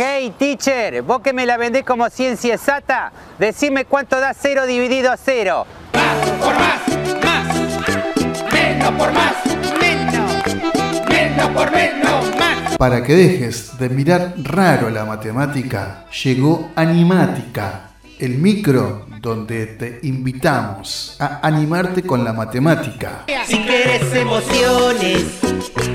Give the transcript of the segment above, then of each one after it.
Hey, teacher, vos que me la vendés como ciencia exacta, decime cuánto da cero dividido a cero. Más por más, más. Menos por más, menos. Menos por menos, más. Para que dejes de mirar raro la matemática, llegó Animática, el micro donde te invitamos a animarte con la matemática. Si quieres emociones,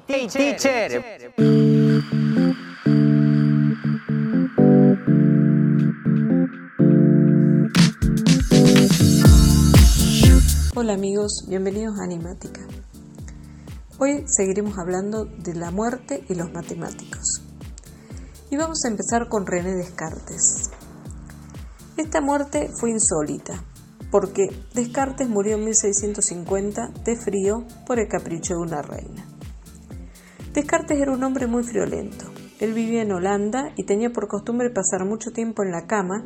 Teacher. Hola amigos, bienvenidos a Animática. Hoy seguiremos hablando de la muerte y los matemáticos. Y vamos a empezar con René Descartes. Esta muerte fue insólita, porque Descartes murió en 1650 de frío por el capricho de una reina. Descartes era un hombre muy friolento. Él vivía en Holanda y tenía por costumbre pasar mucho tiempo en la cama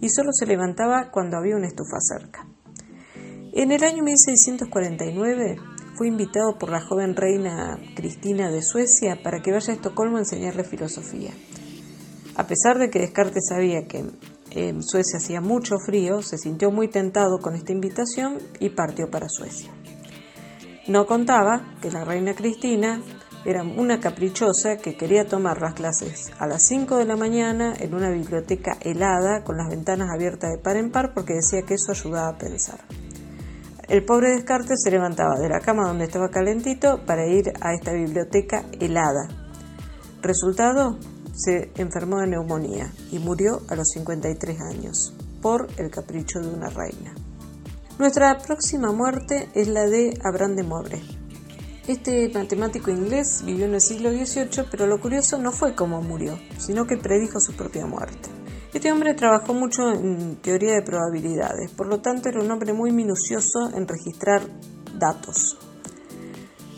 y solo se levantaba cuando había una estufa cerca. En el año 1649 fue invitado por la joven reina Cristina de Suecia para que vaya a Estocolmo a enseñarle filosofía. A pesar de que Descartes sabía que en Suecia hacía mucho frío, se sintió muy tentado con esta invitación y partió para Suecia. No contaba que la reina Cristina era una caprichosa que quería tomar las clases a las 5 de la mañana en una biblioteca helada con las ventanas abiertas de par en par porque decía que eso ayudaba a pensar. El pobre Descartes se levantaba de la cama donde estaba calentito para ir a esta biblioteca helada. Resultado, se enfermó de neumonía y murió a los 53 años por el capricho de una reina. Nuestra próxima muerte es la de Abraham de Mobre. Este matemático inglés vivió en el siglo XVIII, pero lo curioso no fue cómo murió, sino que predijo su propia muerte. Este hombre trabajó mucho en teoría de probabilidades, por lo tanto era un hombre muy minucioso en registrar datos.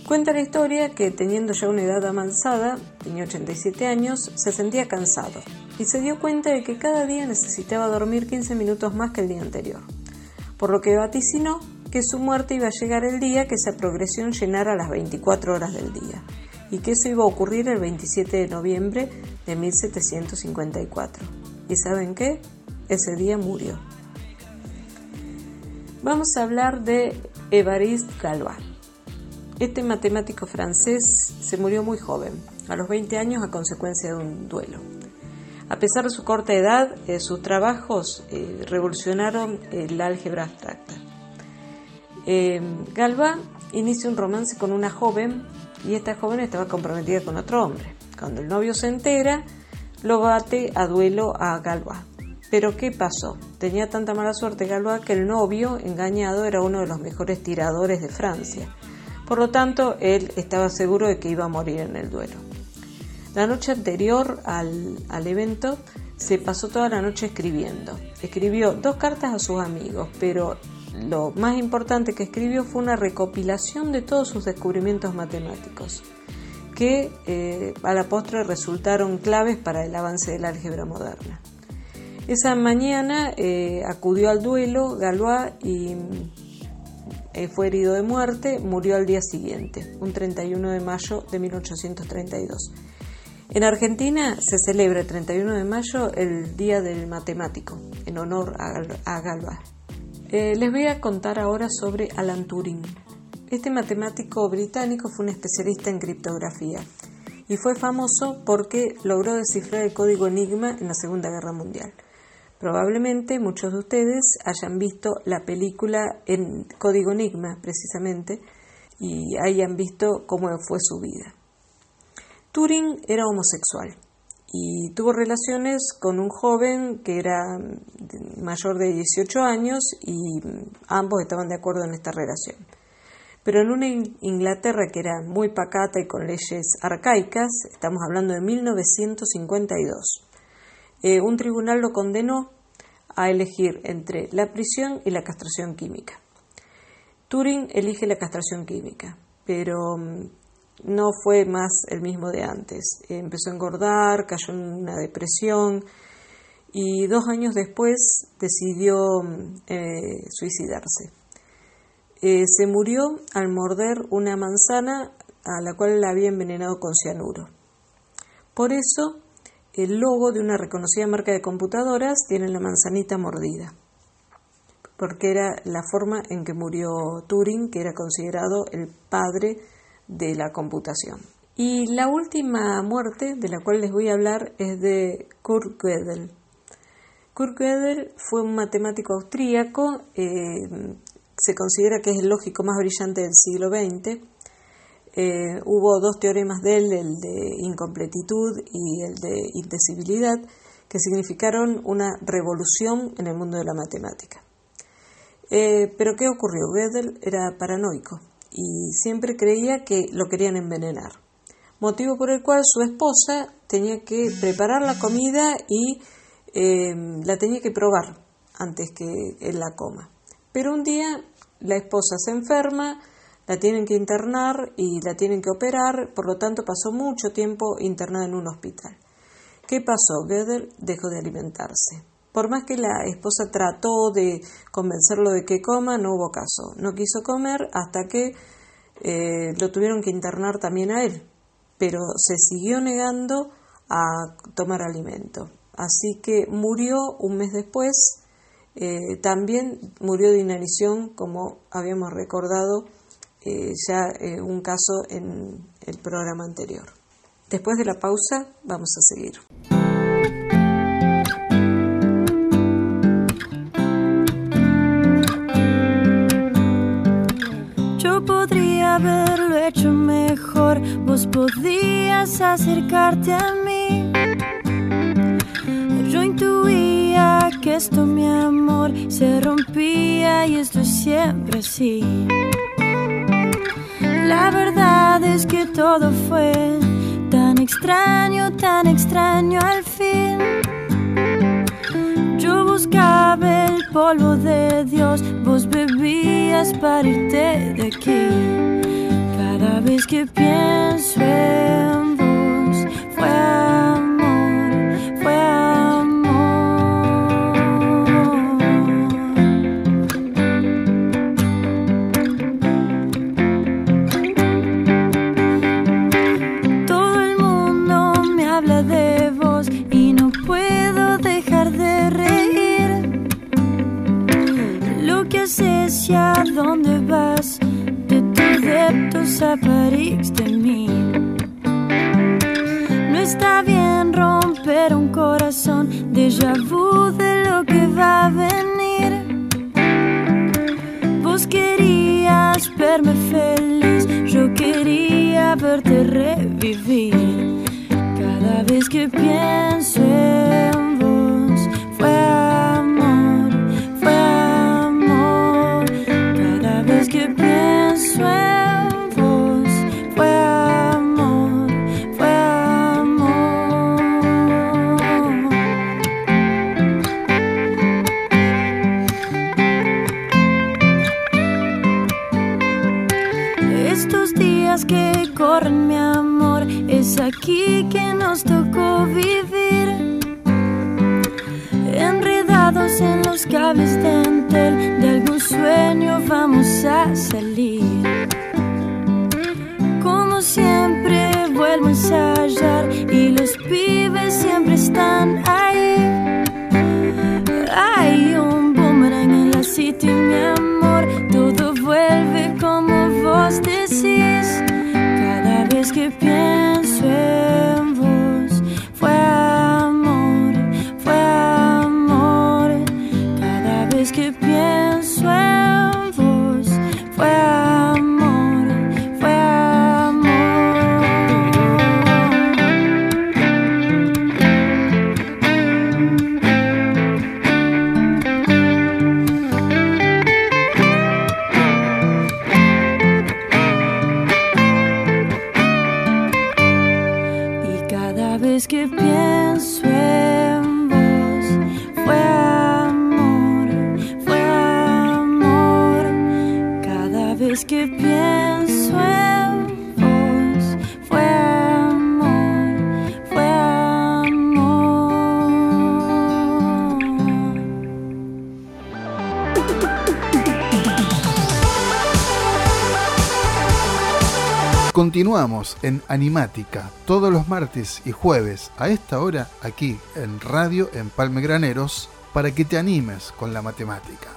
Cuenta la historia que teniendo ya una edad avanzada, tenía 87 años, se sentía cansado y se dio cuenta de que cada día necesitaba dormir 15 minutos más que el día anterior, por lo que vaticinó que su muerte iba a llegar el día que esa progresión llenara las 24 horas del día y que eso iba a ocurrir el 27 de noviembre de 1754. ¿Y saben qué? Ese día murió. Vamos a hablar de Évariste Galois. Este matemático francés se murió muy joven, a los 20 años a consecuencia de un duelo. A pesar de su corta edad, eh, sus trabajos eh, revolucionaron el álgebra abstracta. Eh, inicia un romance con una joven y esta joven estaba comprometida con otro hombre. Cuando el novio se entera, lo bate a duelo a Galois. Pero ¿qué pasó? Tenía tanta mala suerte Galois que el novio engañado era uno de los mejores tiradores de Francia. Por lo tanto, él estaba seguro de que iba a morir en el duelo. La noche anterior al, al evento se pasó toda la noche escribiendo. Escribió dos cartas a sus amigos, pero lo más importante que escribió fue una recopilación de todos sus descubrimientos matemáticos, que eh, a la postre resultaron claves para el avance de la álgebra moderna. Esa mañana eh, acudió al duelo Galois y eh, fue herido de muerte, murió al día siguiente, un 31 de mayo de 1832. En Argentina se celebra el 31 de mayo el Día del Matemático, en honor a, Galois. Eh, les voy a contar ahora sobre Alan Turing. Este matemático británico fue un especialista en criptografía y fue famoso porque logró descifrar el código Enigma en la Segunda Guerra Mundial. Probablemente muchos de ustedes hayan visto la película en Código Enigma, precisamente, y hayan visto cómo fue su vida. Turing era homosexual y tuvo relaciones con un joven que era mayor de 18 años y ambos estaban de acuerdo en esta relación. pero en una Inglaterra que era muy pacata y con leyes arcaicas, estamos hablando de 1952, eh, un tribunal lo condenó a elegir entre la prisión y la castración química. Turing elige la castración química, pero mm, no fue más el mismo de antes. Empezó a engordar, cayó en una depresión y dos años después decidió mm, eh, suicidarse. Eh, se murió al morder una manzana a la cual la había envenenado con cianuro. Por eso, el logo de una reconocida marca de computadoras tiene la manzanita mordida, porque era la forma en que murió Turing, que era considerado el padre de la computación. Y la última muerte de la cual les voy a hablar es de Kurt Gödel. Kurt Gödel fue un matemático austríaco, eh, se considera que es el lógico más brillante del siglo XX. Eh, hubo dos teoremas de él, el de incompletitud y el de indecibilidad, que significaron una revolución en el mundo de la matemática. Eh, pero ¿qué ocurrió? Gödel era paranoico y siempre creía que lo querían envenenar, motivo por el cual su esposa tenía que preparar la comida y eh, la tenía que probar antes que él la coma. Pero un día la esposa se enferma, la tienen que internar y la tienen que operar, por lo tanto pasó mucho tiempo internada en un hospital. ¿Qué pasó? Gödel dejó de alimentarse. Por más que la esposa trató de convencerlo de que coma, no hubo caso. No quiso comer hasta que eh, lo tuvieron que internar también a él, pero se siguió negando a tomar alimento. Así que murió un mes después. Eh, también murió de inanición, como habíamos recordado eh, ya un caso en el programa anterior. Después de la pausa, vamos a seguir. Haberlo hecho mejor, vos podías acercarte a mí. Yo intuía que esto, mi amor, se rompía y esto es siempre así. La verdad es que todo fue tan extraño, tan extraño al fin. Buscaba el polvo de Dios, vos bebías para irte de aquí. Cada vez que pienso en dónde vas adeptos a París de mí. No está bien romper un corazón, déjà vu de lo que va a venir. Vos querías verme feliz, yo quería verte revivir. Cada vez que pienso en Continuamos en Animática todos los martes y jueves a esta hora aquí en Radio Empalme Graneros para que te animes con la matemática.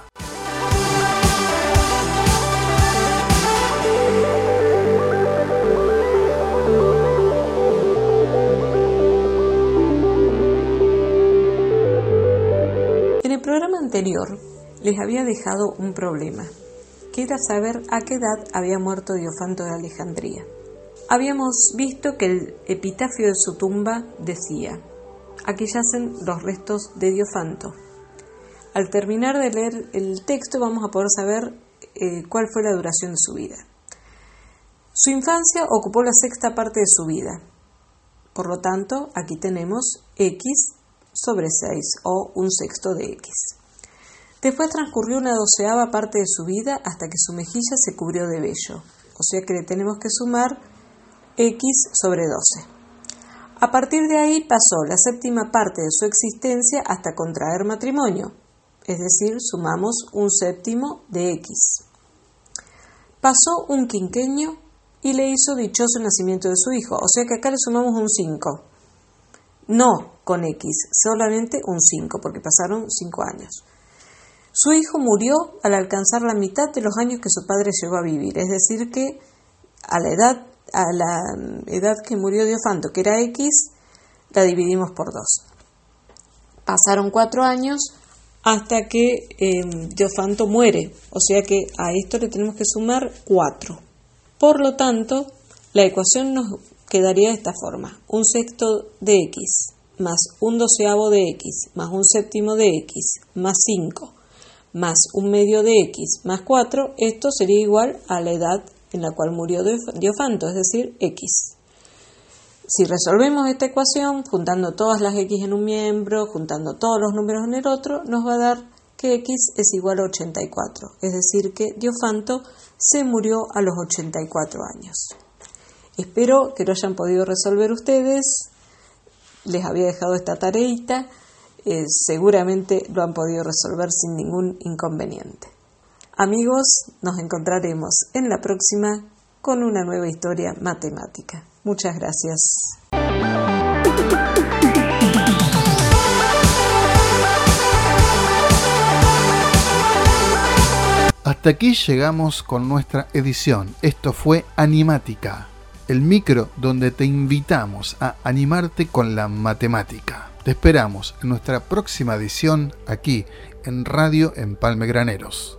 En el programa anterior les había dejado un problema, que saber a qué edad había muerto Diofanto de Alejandría. Habíamos visto que el epitafio de su tumba decía, aquí yacen los restos de Diofanto. Al terminar de leer el texto vamos a poder saber eh, cuál fue la duración de su vida. Su infancia ocupó la sexta parte de su vida. Por lo tanto, aquí tenemos x sobre 6 o un sexto de x. Después transcurrió una doceava parte de su vida hasta que su mejilla se cubrió de vello, o sea que le tenemos que sumar x sobre 12. A partir de ahí pasó la séptima parte de su existencia hasta contraer matrimonio, es decir, sumamos un séptimo de x. Pasó un quinqueño y le hizo dichoso el nacimiento de su hijo, o sea que acá le sumamos un 5. No con x, solamente un 5, porque pasaron 5 años. Su hijo murió al alcanzar la mitad de los años que su padre llegó a vivir, es decir, que a la edad, a la edad que murió Diofanto, que era X, la dividimos por 2. Pasaron cuatro años hasta que eh, Diofanto muere, o sea que a esto le tenemos que sumar 4. Por lo tanto, la ecuación nos quedaría de esta forma: un sexto de x más un doceavo de x más un séptimo de x más 5 más un medio de x más 4, esto sería igual a la edad en la cual murió Diofanto, es decir, x. Si resolvemos esta ecuación, juntando todas las x en un miembro, juntando todos los números en el otro, nos va a dar que x es igual a 84, es decir, que Diofanto se murió a los 84 años. Espero que lo hayan podido resolver ustedes. Les había dejado esta tareita eh, seguramente lo han podido resolver sin ningún inconveniente. Amigos, nos encontraremos en la próxima con una nueva historia matemática. Muchas gracias. Hasta aquí llegamos con nuestra edición. Esto fue Animática, el micro donde te invitamos a animarte con la matemática. Te esperamos en nuestra próxima edición aquí en Radio Empalme Graneros.